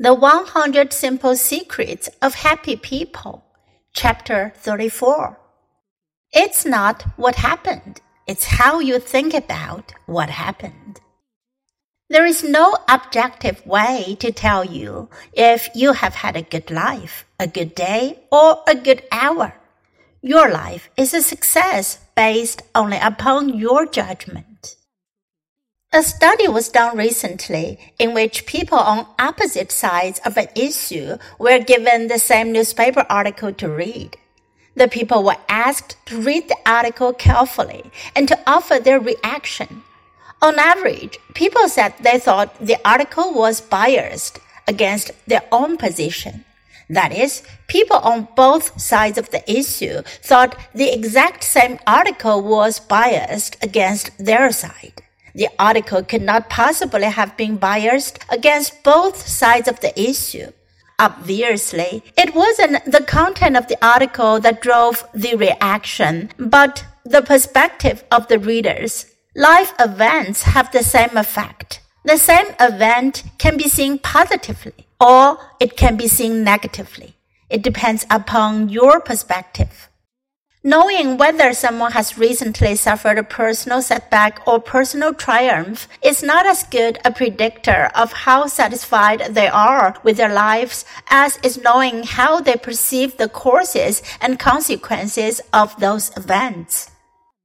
The 100 Simple Secrets of Happy People, Chapter 34. It's not what happened, it's how you think about what happened. There is no objective way to tell you if you have had a good life, a good day, or a good hour. Your life is a success based only upon your judgment. A study was done recently in which people on opposite sides of an issue were given the same newspaper article to read. The people were asked to read the article carefully and to offer their reaction. On average, people said they thought the article was biased against their own position. That is, people on both sides of the issue thought the exact same article was biased against their side. The article could not possibly have been biased against both sides of the issue. Obviously, it wasn't the content of the article that drove the reaction, but the perspective of the readers. Life events have the same effect. The same event can be seen positively or it can be seen negatively. It depends upon your perspective. Knowing whether someone has recently suffered a personal setback or personal triumph is not as good a predictor of how satisfied they are with their lives as is knowing how they perceive the causes and consequences of those events.